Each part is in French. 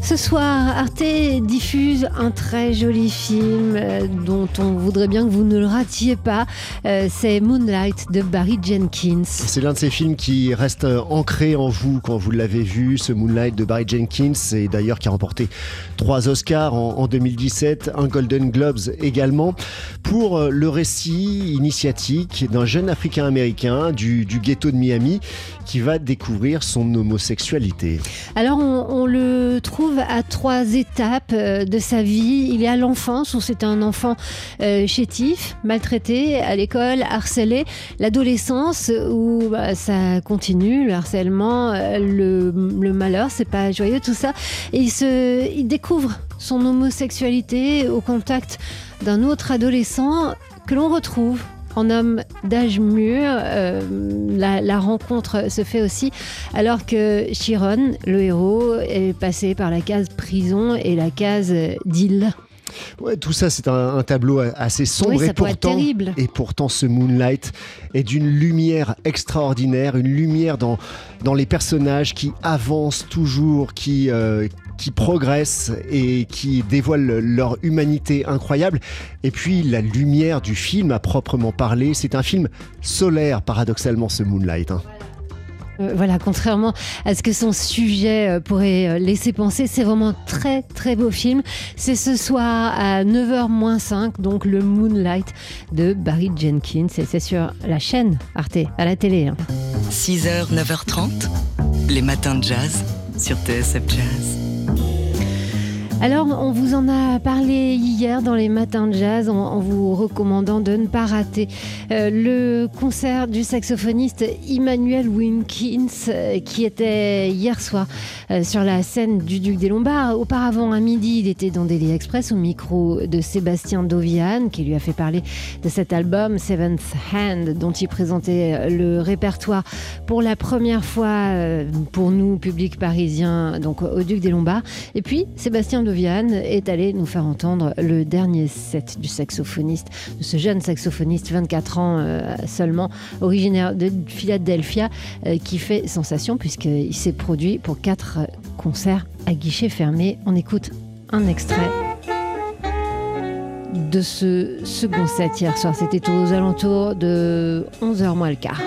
Ce soir, Arte diffuse un très joli film euh, dont on voudrait bien que vous ne le ratiez pas. Euh, c'est Moonlight de Barry Jenkins. C'est l'un de ces films qui reste euh, ancré en vous quand vous l'avez vu, ce Moonlight de Barry Jenkins, et d'ailleurs qui a remporté trois Oscars en, 2017, un Golden Globes également, pour le récit initiatique d'un jeune Africain-Américain du, ghetto de Miami qui va découvrir son homosexualité. Alors on, on le trouve à trois étapes euh, de sa vie. Il est à l'enfance, où c'est un enfant euh, chétif, maltraité à l'école, harcelé. L'adolescence, où bah, ça continue, le harcèlement, euh, le, malheur, c'est pas joyeux tout ça. Et il, se, il découvre son homosexualité au contact d'un autre adolescent que l'on retrouve en homme d'âge mûr. Euh, la, rencontre se fait aussi alors que Chiron, le héros, est passé par la case prison et la case d'île. Ouais, tout ça, c'est un, tableau assez sombre et, pourtant, terrible. et pourtant, ce Moonlight est d'une lumière extraordinaire, une lumière dans, dans les personnages qui avancent toujours, qui, euh, qui progressent et qui dévoilent leur humanité incroyable. Et puis, la lumière du film à proprement parler, c'est un film solaire, paradoxalement, ce Moonlight. Hein. Euh, voilà, contrairement à ce que son sujet euh, pourrait euh, laisser penser, c'est vraiment très très beau film. C'est ce soir à 9h 5, donc le Moonlight de Barry Jenkins. Et c'est sur la chaîne Arte, à la télé. 6h, hein. 9h30, les matins de jazz sur TSF Jazz. Alors, on vous en a parlé hier dans les matins de jazz en, vous recommandant de ne pas rater euh, le concert du saxophoniste Emmanuel Winkins euh, qui était hier soir euh, sur la scène du Duc des Lombards. Auparavant, à midi, il était dans Daily Express au micro de Sébastien Dovian qui lui a fait parler de cet album Seventh Hand dont il présentait le répertoire pour la première fois pour nous, public parisien, donc au Duc des Lombards. Et puis, Sébastien Vianne est allé nous faire entendre le dernier set du saxophoniste, de ce jeune saxophoniste, 24 ans euh, seulement, originaire de Philadelphia, euh, qui fait sensation puisqu'il s'est produit pour quatre concerts à guichet fermé. On écoute un extrait de ce second set hier soir. C'était aux alentours de 11h moins le quart.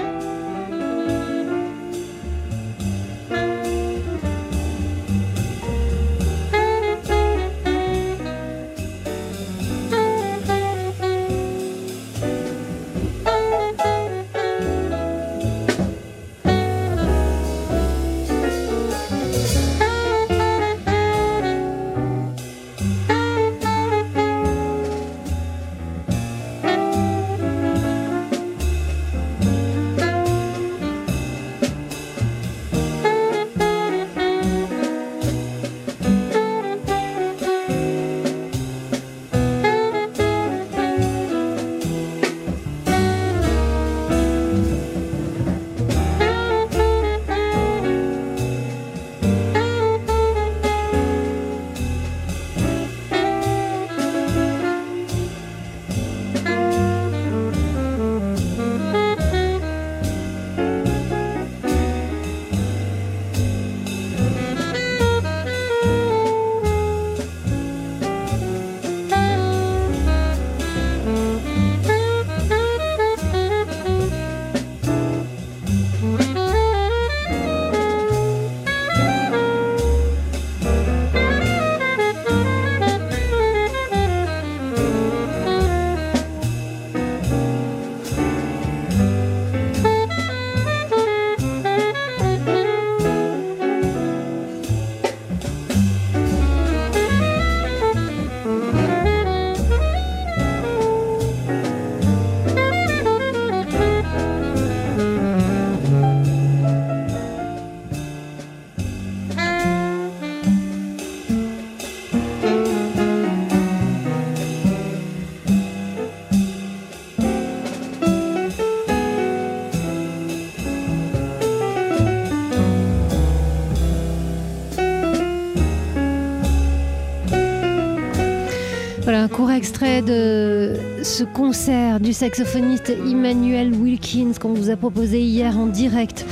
De ce concert du saxophoniste Emmanuel Wilkins qu'on vous a proposé hier en direct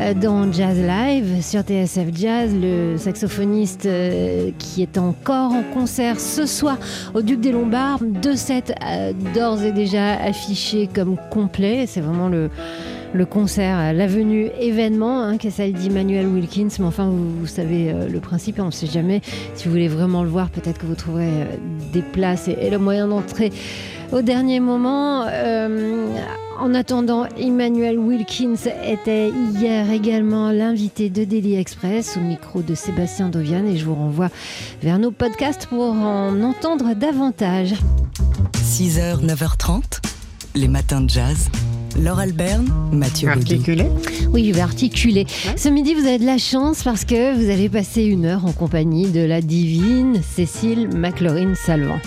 euh, dans Jazz Live sur TSF Jazz, le saxophoniste euh, qui est encore en concert ce soir au Duc des Lombards. Deux sets euh, d'ores et déjà affichés comme complets. C'est vraiment le le concert, la venue événement, hein, qui est celle d'Emmanuel Wilkins. Mais enfin, vous, savez euh, le principe, on ne sait jamais. Si vous voulez vraiment le voir, peut-être que vous trouverez euh, des places et, le moyen d'entrer au dernier moment. Euh, en attendant, Emmanuel Wilkins était hier également l'invité de Daily Express au micro de Sébastien Dovian et je vous renvoie vers nos podcasts pour en entendre davantage. 6h, 9h30, les matins de jazz. Laure Alberne, Mathieu Articulé Oui, je vais articuler. Ce midi, vous avez de la chance parce que vous allez passer une heure en compagnie de la divine Cécile McLaurin-Salvant.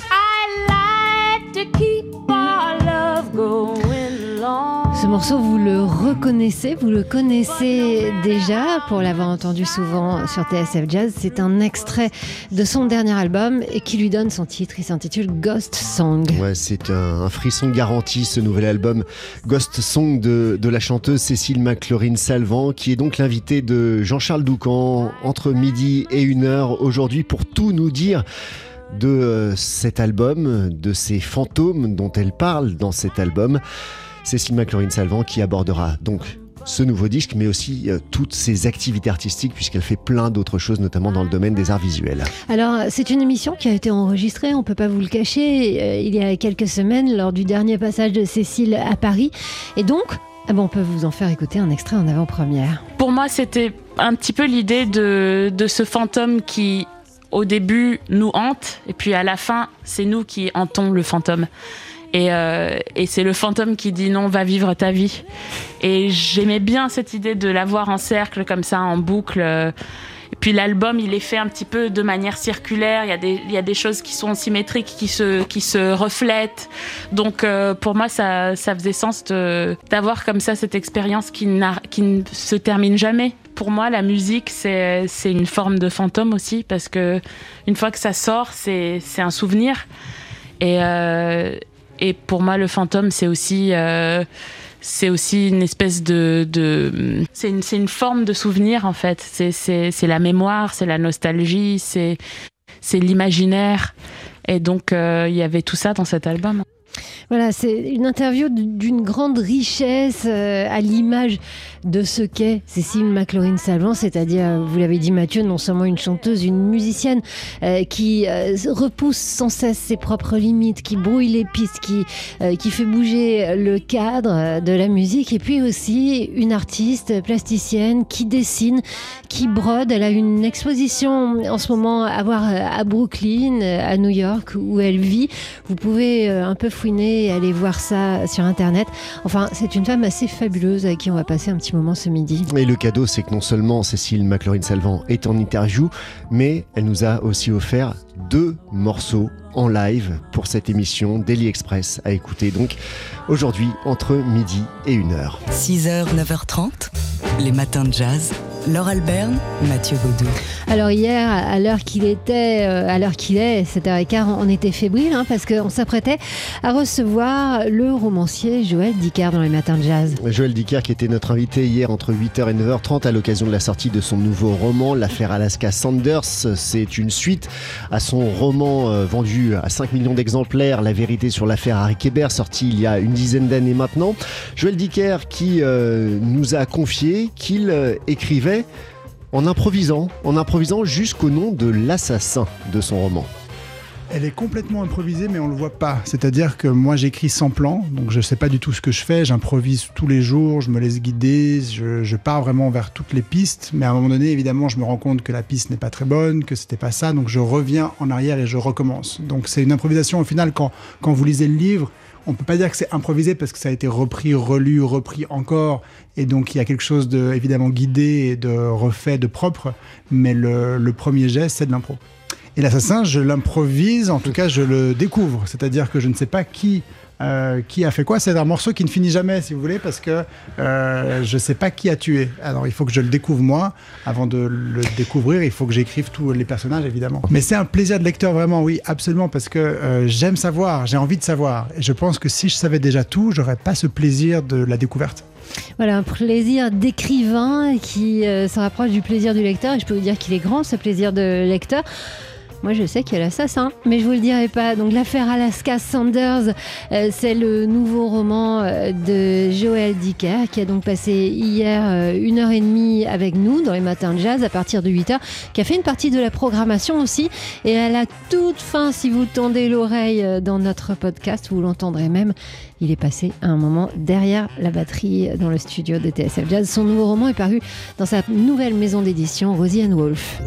Ce morceau, vous le reconnaissez, vous le connaissez déjà pour l'avoir entendu souvent sur TSF Jazz. C'est un extrait de son dernier album et qui lui donne son titre. Il s'intitule Ghost Song. Ouais, c'est un, frisson garanti ce nouvel album Ghost Song de, de la chanteuse Cécile McLaurin-Salvant, qui est donc l'invitée de Jean-Charles Doucan entre midi et une heure aujourd'hui pour tout nous dire de euh, cet album, de ces fantômes dont elle parle dans cet album. Cécile McLaurin-Salvant qui abordera donc ce nouveau disque, mais aussi euh, toutes ses activités artistiques, puisqu'elle fait plein d'autres choses, notamment dans le domaine des arts visuels. Alors, c'est une émission qui a été enregistrée, on ne peut pas vous le cacher, euh, il y a quelques semaines, lors du dernier passage de Cécile à Paris. Et donc, ah bon, on peut vous en faire écouter un extrait en avant-première. Pour moi, c'était un petit peu l'idée de, de ce fantôme qui, au début, nous hante, et puis à la fin, c'est nous qui hantons le fantôme. Euh, et, c'est le fantôme qui dit non, va vivre ta vie. Et j'aimais bien cette idée de l'avoir en cercle, comme ça, en boucle. Et puis l'album, il est fait un petit peu de manière circulaire. Il y a des, choses qui sont symétriques, qui se, reflètent. Donc euh, pour moi, ça, faisait sens d'avoir comme ça cette expérience qui, qui ne se termine jamais. Pour moi, la musique, c'est une forme de fantôme aussi, parce que une fois que ça sort, c'est un souvenir. Et, euh, et pour moi, le fantôme, c'est aussi, euh, c'est aussi une espèce de, de c'est une, une, forme de souvenir en fait. C'est la mémoire, c'est la nostalgie, c'est l'imaginaire. Et donc, euh, il y avait tout ça dans cet album. Voilà, c'est une interview d'une grande richesse euh, à l'image de ce qu'est Cécile McLaurin-Salvant, c'est-à-dire, vous l'avez dit Mathieu, non seulement une chanteuse, une musicienne euh, qui euh, repousse sans cesse ses propres limites, qui brouille les pistes, qui, qui fait bouger le cadre de la musique, et puis aussi une artiste plasticienne qui dessine, qui brode. Elle a une exposition en ce moment à voir à Brooklyn, à New York, où elle vit. Vous pouvez un peu fouiner et aller voir ça sur Internet. Enfin, c'est une femme assez fabuleuse avec qui on va passer un petit moment ce midi. Et le cadeau, c'est que non seulement Cécile McLaurin-Salvant est en interview, mais elle nous a aussi offert deux morceaux en live pour cette émission Daily Express à écouter donc aujourd'hui entre midi et 1h. 6h, 9h30, les matins de jazz. Laure Alberne, Mathieu Baudou. Alors hier, à l'heure qu'il était, euh, à l'heure qu'il est, 7h15, on était fébrile hein, parce qu'on s'apprêtait à recevoir le romancier Joël Dicker dans les matins de jazz. Joël Dicker qui était notre invité hier entre 8h et 9h30 à l'occasion de la sortie de son nouveau roman, L'affaire Alaska Sanders. C'est une suite à son roman euh, vendu à 5 millions d'exemplaires, La vérité sur l'affaire Harry Kéber, sorti il y a une dizaine d'années maintenant. Joël Dicker qui euh, nous a confié qu'il écrivait en improvisant, en improvisant jusqu'au nom de l'assassin de son roman. Elle est complètement improvisée, mais on ne le voit pas. C'est-à-dire que moi, j'écris sans plan, donc je ne sais pas du tout ce que je fais. J'improvise tous les jours, je me laisse guider, je, pars vraiment vers toutes les pistes. Mais à un moment donné, évidemment, je me rends compte que la piste n'est pas très bonne, que c'était pas ça, donc je reviens en arrière et je recommence. Donc c'est une improvisation au final. Quand, quand vous lisez le livre, on peut pas dire que c'est improvisé parce que ça a été repris, relu, repris encore, et donc il y a quelque chose de évidemment guidé de refait, de propre, mais le, premier geste, c'est de l'impro. Et l'assassin, je l'improvise, en tout cas, je le découvre, c'est-à-dire que je ne sais pas qui Euh, qui a fait quoi? C'est un morceau qui ne finit jamais, si vous voulez, parce que euh, je ne sais pas qui a tué. Alors il faut que je le découvre moi. Avant de le découvrir, il faut que j'écrive tous les personnages, évidemment. Mais c'est un plaisir de lecteur, vraiment, oui, absolument, parce que euh, j'aime savoir, j'ai envie de savoir. Et je pense que si je savais déjà tout, j'aurais pas ce plaisir de la découverte. Voilà, un plaisir d'écrivain qui se rapproche du plaisir du lecteur. Et je peux vous dire qu'il est grand, ce plaisir de lecteur. Moi, je sais qu'il y a l'assassin, mais je vous le dirai pas. Donc, l'affaire Alaska Sanders, euh, c'est le nouveau roman euh, de Joël Dicker qui a donc passé hier euh, une heure et demie avec nous dans les matins de jazz à partir de 8 heures, qui a fait une partie de la programmation aussi. Et à la toute fin, si vous tendez l'oreille dans notre podcast, vous l'entendrez même. Il est passé un moment derrière la batterie dans le studio de TSF Jazz. Son nouveau roman est paru dans sa nouvelle maison d'édition, Rosie Wolf.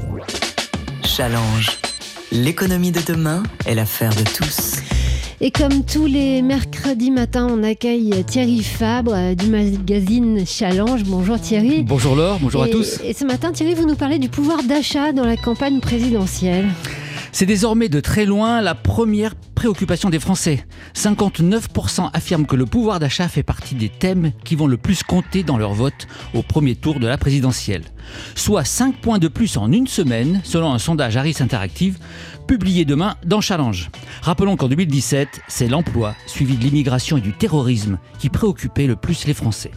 Challenge. L'économie de demain est l'affaire de tous. Et comme tous les mercredis matins, on accueille Thierry Fabre du magazine Challenge. Bonjour Thierry. Bonjour Laure, bonjour à tous. Et ce matin, Thierry, vous nous parlez du pouvoir d'achat dans la campagne présidentielle. C'est désormais de très loin la première préoccupation des Français. 59% affirment que le pouvoir d'achat fait partie des thèmes qui vont le plus compter dans leur vote au premier tour de la présidentielle. Soit 5 points de plus en une semaine, selon un sondage Harris Interactive, publié demain dans Challenge. Rappelons qu'en 2017, c'est l'emploi, suivi de l'immigration et du terrorisme, qui préoccupait le plus les Français.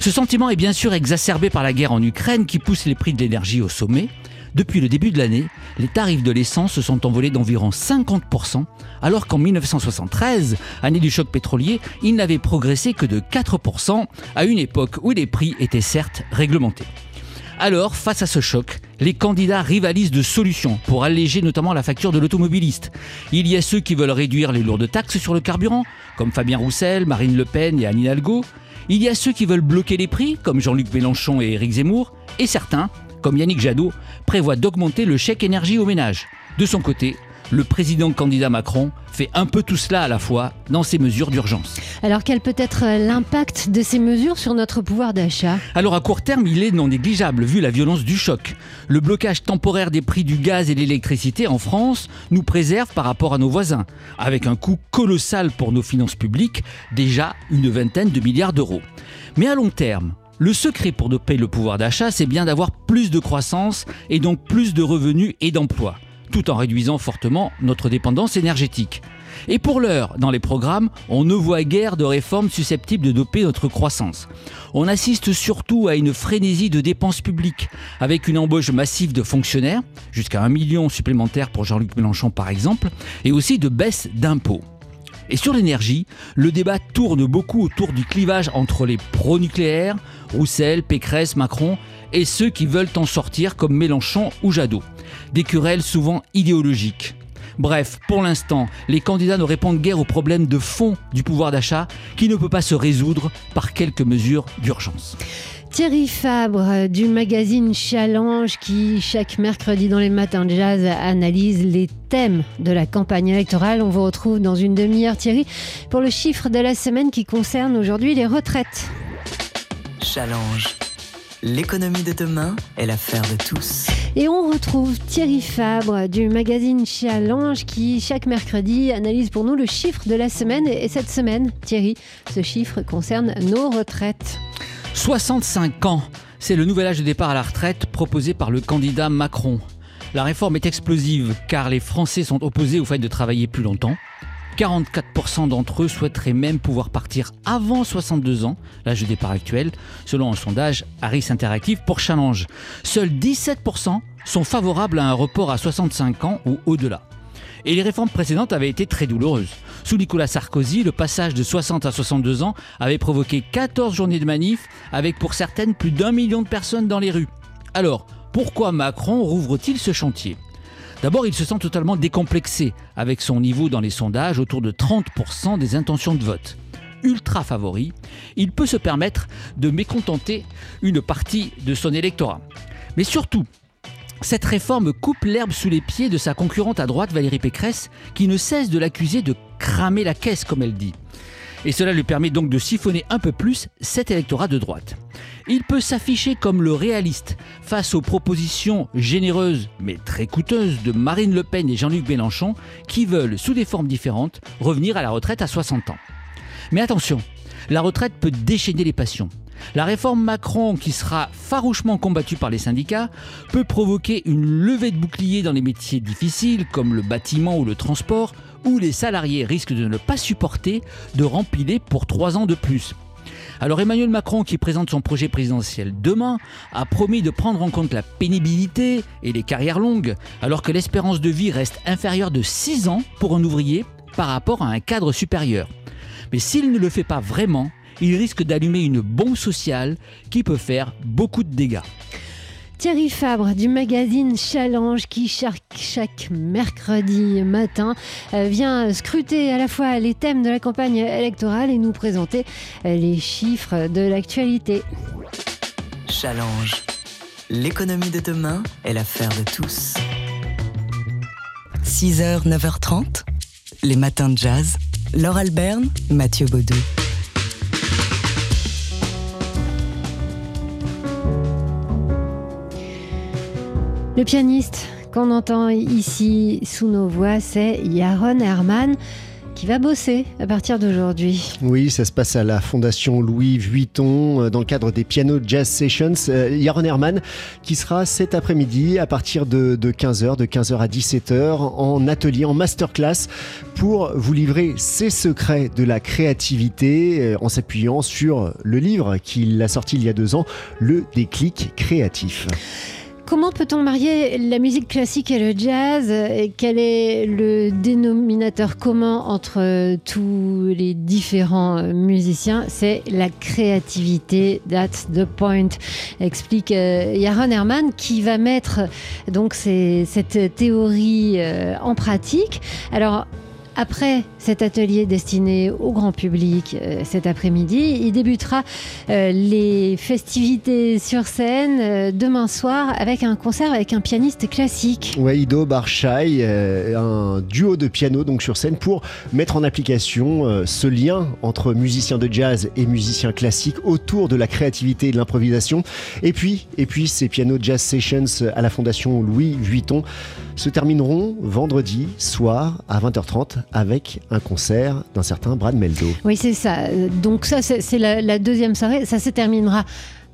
Ce sentiment est bien sûr exacerbé par la guerre en Ukraine qui pousse les prix de l'énergie au sommet. Depuis le début de l'année, les tarifs de l'essence se sont envolés d'environ 50%, alors qu'en 1973, année du choc pétrolier, ils n'avaient progressé que de 4%, à une époque où les prix étaient certes réglementés. Alors, face à ce choc, les candidats rivalisent de solutions pour alléger notamment la facture de l'automobiliste. Il y a ceux qui veulent réduire les lourdes taxes sur le carburant, comme Fabien Roussel, Marine Le Pen et Anne Hidalgo. Il y a ceux qui veulent bloquer les prix, comme Jean-Luc Mélenchon et Éric Zemmour. Et certains comme Yannick Jadot, prévoit d'augmenter le chèque énergie aux ménages. De son côté, le président candidat Macron fait un peu tout cela à la fois dans ses mesures d'urgence. Alors quel peut être l'impact de ces mesures sur notre pouvoir d'achat? Alors à court terme, il est non négligeable vu la violence du choc. Le blocage temporaire des prix du gaz et de l'électricité en France nous préserve par rapport à nos voisins, avec un coût colossal pour nos finances publiques, déjà une vingtaine de milliards d'euros. Mais à long terme, le secret pour doper le pouvoir d'achat, c'est bien d'avoir plus de croissance et donc plus de revenus et d'emplois, tout en réduisant fortement notre dépendance énergétique. Et pour l'heure, dans les programmes, on ne voit guère de réformes susceptibles de doper notre croissance. On assiste surtout à une frénésie de dépenses publiques, avec une embauche massive de fonctionnaires, jusqu'à un million supplémentaires pour Jean-Luc Mélenchon par exemple, et aussi de baisse d'impôts. Et sur l'énergie, le débat tourne beaucoup autour du clivage entre les pro-nucléaires, Roussel, Pécresse, Macron, et ceux qui veulent en sortir comme Mélenchon ou Jadot. Des querelles souvent idéologiques. Bref, pour l'instant, les candidats ne répondent guère aux problèmes de fond du pouvoir d'achat qui ne peut pas se résoudre par quelques mesures d'urgence. Thierry Fabre du magazine Challenge qui chaque mercredi dans les matins de jazz analyse les thèmes de la campagne électorale. On vous retrouve dans une demi-heure Thierry pour le chiffre de la semaine qui concerne aujourd'hui les retraites. Challenge. L'économie de demain est l'affaire de tous. Et on retrouve Thierry Fabre du magazine Challenge qui chaque mercredi analyse pour nous le chiffre de la semaine. Et cette semaine, Thierry, ce chiffre concerne nos retraites. 65 ans, c'est le nouvel âge de départ à la retraite proposé par le candidat Macron. La réforme est explosive car les Français sont opposés au fait de travailler plus longtemps. 44% d'entre eux souhaiteraient même pouvoir partir avant 62 ans, l'âge de départ actuel, selon un sondage Harris Interactive pour Challenge. Seuls 17% sont favorables à un report à 65 ans ou au-delà. Et les réformes précédentes avaient été très douloureuses. Sous Nicolas Sarkozy, le passage de 60 à 62 ans avait provoqué 14 journées de manif, avec pour certaines plus d'un million de personnes dans les rues. Alors, pourquoi Macron rouvre-t-il ce chantier? D'abord, il se sent totalement décomplexé, avec son niveau dans les sondages autour de 30% des intentions de vote. Ultra favori, il peut se permettre de mécontenter une partie de son électorat. Mais surtout, cette réforme coupe l'herbe sous les pieds de sa concurrente à droite, Valérie Pécresse, qui ne cesse de l'accuser de cramer la caisse, comme elle dit. Et cela lui permet donc de siphonner un peu plus cet électorat de droite. Il peut s'afficher comme le réaliste face aux propositions généreuses mais très coûteuses de Marine Le Pen et Jean-Luc Mélenchon qui veulent, sous des formes différentes, revenir à la retraite à 60 ans. Mais attention, la retraite peut déchaîner les passions. La réforme Macron, qui sera farouchement combattue par les syndicats, peut provoquer une levée de boucliers dans les métiers difficiles comme le bâtiment ou le transport, où les salariés risquent de ne pas supporter de rempiler pour trois ans de plus. Alors Emmanuel Macron, qui présente son projet présidentiel demain, a promis de prendre en compte la pénibilité et les carrières longues, alors que l'espérance de vie reste inférieure de 6 ans pour un ouvrier par rapport à un cadre supérieur. Mais s'il ne le fait pas vraiment, il risque d'allumer une bombe sociale qui peut faire beaucoup de dégâts. Thierry Fabre du magazine Challenge qui chaque, mercredi matin euh, vient scruter à la fois les thèmes de la campagne électorale et nous présenter euh, les chiffres de l'actualité. Challenge. L'économie de demain est l'affaire de tous. 6h, 9h30, les matins de jazz. Laure Alberne, Mathieu Baudou. Le pianiste qu'on entend ici sous nos voix, c'est Yaron Herman qui va bosser à partir d'aujourd'hui. Oui, ça se passe à la Fondation Louis Vuitton euh, dans le cadre des Piano Jazz Sessions. Euh, Yaron Herman qui sera cet après-midi à partir de, 15h, de 15h à 17h en atelier, en masterclass pour vous livrer ses secrets de la créativité euh, en s'appuyant sur le livre qu'il a sorti il y a deux ans, Le déclic créatif. Comment peut-on marier la musique classique et le jazz et Quel est le dénominateur commun entre tous les différents musiciens? C'est la créativité. That's the point. Explique euh, Yaron Herman qui va mettre donc cette théorie euh, en pratique. Alors après cet atelier destiné au grand public euh, cet après-midi, il débutera euh, les festivités sur scène euh, demain soir avec un concert avec un pianiste classique. Ouais, Ido un duo de piano donc sur scène pour mettre en application ce lien entre musiciens de jazz et musiciens classiques autour de la créativité et de l'improvisation. Et puis, et puis ces piano jazz sessions à la Fondation Louis Vuitton se termineront vendredi soir à 20h30 avec un concert d'un certain Brad Meldo. Oui, c'est ça. Donc ça, c'est la, deuxième soirée. Ça se terminera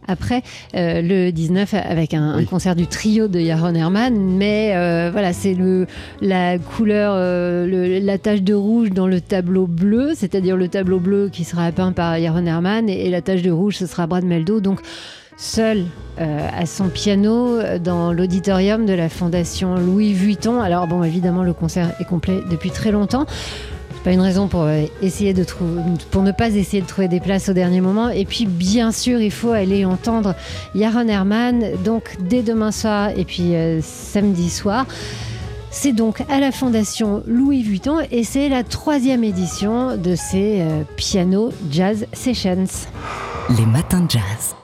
après euh, le 19 avec un, concert du trio de Yaron Herman mais euh, voilà c'est le la couleur euh, la tache de rouge dans le tableau bleu c'est-à-dire le tableau bleu qui sera peint par Yaron Herman et, et, la tache de rouge ce sera Brad Meldo donc seul euh, à son piano dans l'auditorium de la Fondation Louis Vuitton. Alors bon, évidemment, le concert est complet depuis très longtemps. Pas une raison pour euh, essayer de trouver, pour ne pas essayer de trouver des places au dernier moment. Et puis, bien sûr, il faut aller entendre Yaron Herman, donc dès demain soir et puis euh, samedi soir. C'est donc à la Fondation Louis Vuitton et c'est la troisième édition de ces Piano Jazz Sessions. Les matins de jazz.